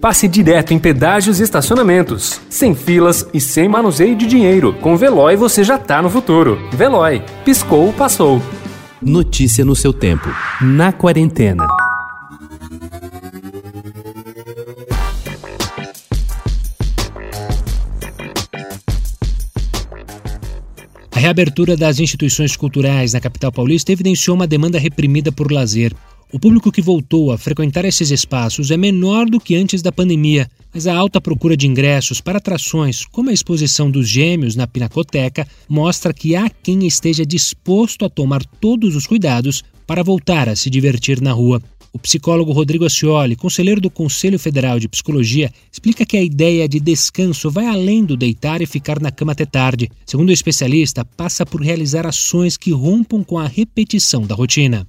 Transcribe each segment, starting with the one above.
passe direto em pedágios e estacionamentos, sem filas e sem manuseio de dinheiro. Com Veloy você já tá no futuro. Veloy, piscou, passou. Notícia no seu tempo. Na quarentena. A reabertura das instituições culturais na capital paulista evidenciou uma demanda reprimida por lazer. O público que voltou a frequentar esses espaços é menor do que antes da pandemia, mas a alta procura de ingressos para atrações, como a exposição dos gêmeos na Pinacoteca, mostra que há quem esteja disposto a tomar todos os cuidados para voltar a se divertir na rua. O psicólogo Rodrigo Ascioli, conselheiro do Conselho Federal de Psicologia, explica que a ideia de descanso vai além do deitar e ficar na cama até tarde. Segundo o especialista, passa por realizar ações que rompam com a repetição da rotina.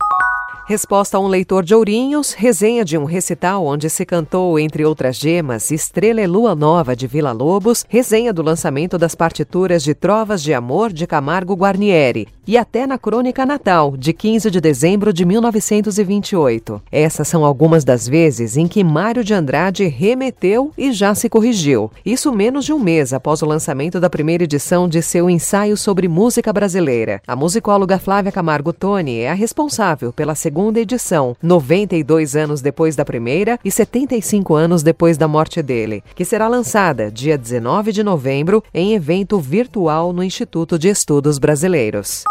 Resposta a um leitor de Ourinhos, resenha de um recital onde se cantou, entre outras gemas, Estrela e Lua Nova de Vila Lobos, resenha do lançamento das partituras de Trovas de Amor de Camargo Guarnieri e até na Crônica Natal, de 15 de dezembro de 1928. Essas são algumas das vezes em que Mário de Andrade remeteu e já se corrigiu. Isso menos de um mês após o lançamento da primeira edição de seu ensaio sobre música brasileira. A musicóloga Flávia Camargo Toni é a responsável pela segunda edição, 92 anos depois da primeira e 75 anos depois da morte dele, que será lançada dia 19 de novembro em evento virtual no Instituto de Estudos Brasileiros.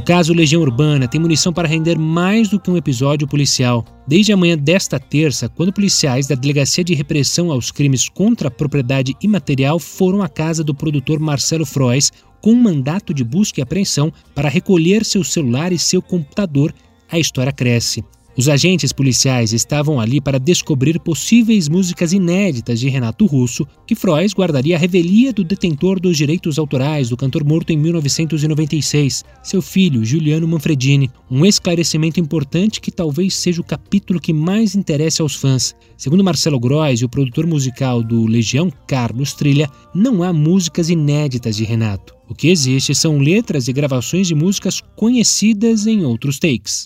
O caso Legião Urbana tem munição para render mais do que um episódio policial. Desde a manhã desta terça, quando policiais da Delegacia de Repressão aos Crimes contra a Propriedade Imaterial foram à casa do produtor Marcelo Frois com um mandato de busca e apreensão para recolher seu celular e seu computador, a história cresce. Os agentes policiais estavam ali para descobrir possíveis músicas inéditas de Renato Russo, que Frois guardaria a revelia do detentor dos direitos autorais do cantor morto em 1996, seu filho Juliano Manfredini. Um esclarecimento importante que talvez seja o capítulo que mais interessa aos fãs. Segundo Marcelo Grois e o produtor musical do Legião, Carlos Trilha, não há músicas inéditas de Renato. O que existe são letras e gravações de músicas conhecidas em outros takes.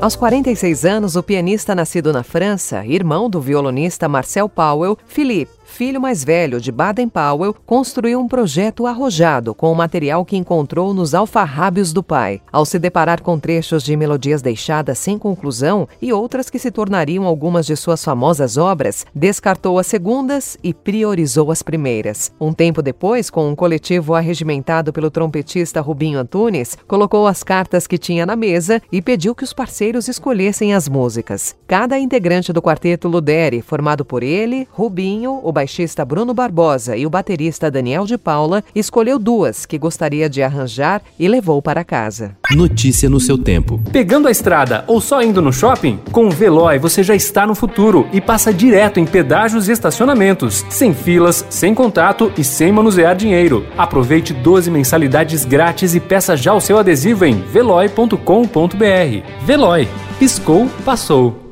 Aos 46 anos, o pianista nascido na França, irmão do violonista Marcel Powell, Philippe, filho mais velho de Baden-Powell, construiu um projeto arrojado com o material que encontrou nos alfarrábios do pai. Ao se deparar com trechos de melodias deixadas sem conclusão e outras que se tornariam algumas de suas famosas obras, descartou as segundas e priorizou as primeiras. Um tempo depois, com um coletivo arregimentado pelo trompetista Rubinho Antunes, colocou as cartas que tinha na mesa e pediu que os parceiros escolhessem as músicas. Cada integrante do quarteto Luderi, formado por ele, Rubinho, o baixista Bruno Barbosa e o baterista Daniel de Paula, escolheu duas que gostaria de arranjar e levou para casa. Notícia no seu tempo. Pegando a estrada ou só indo no shopping? Com o Veloy você já está no futuro e passa direto em pedágios e estacionamentos, sem filas, sem contato e sem manusear dinheiro. Aproveite 12 mensalidades grátis e peça já o seu adesivo em veloy.com.br. Veloy. Piscou, passou.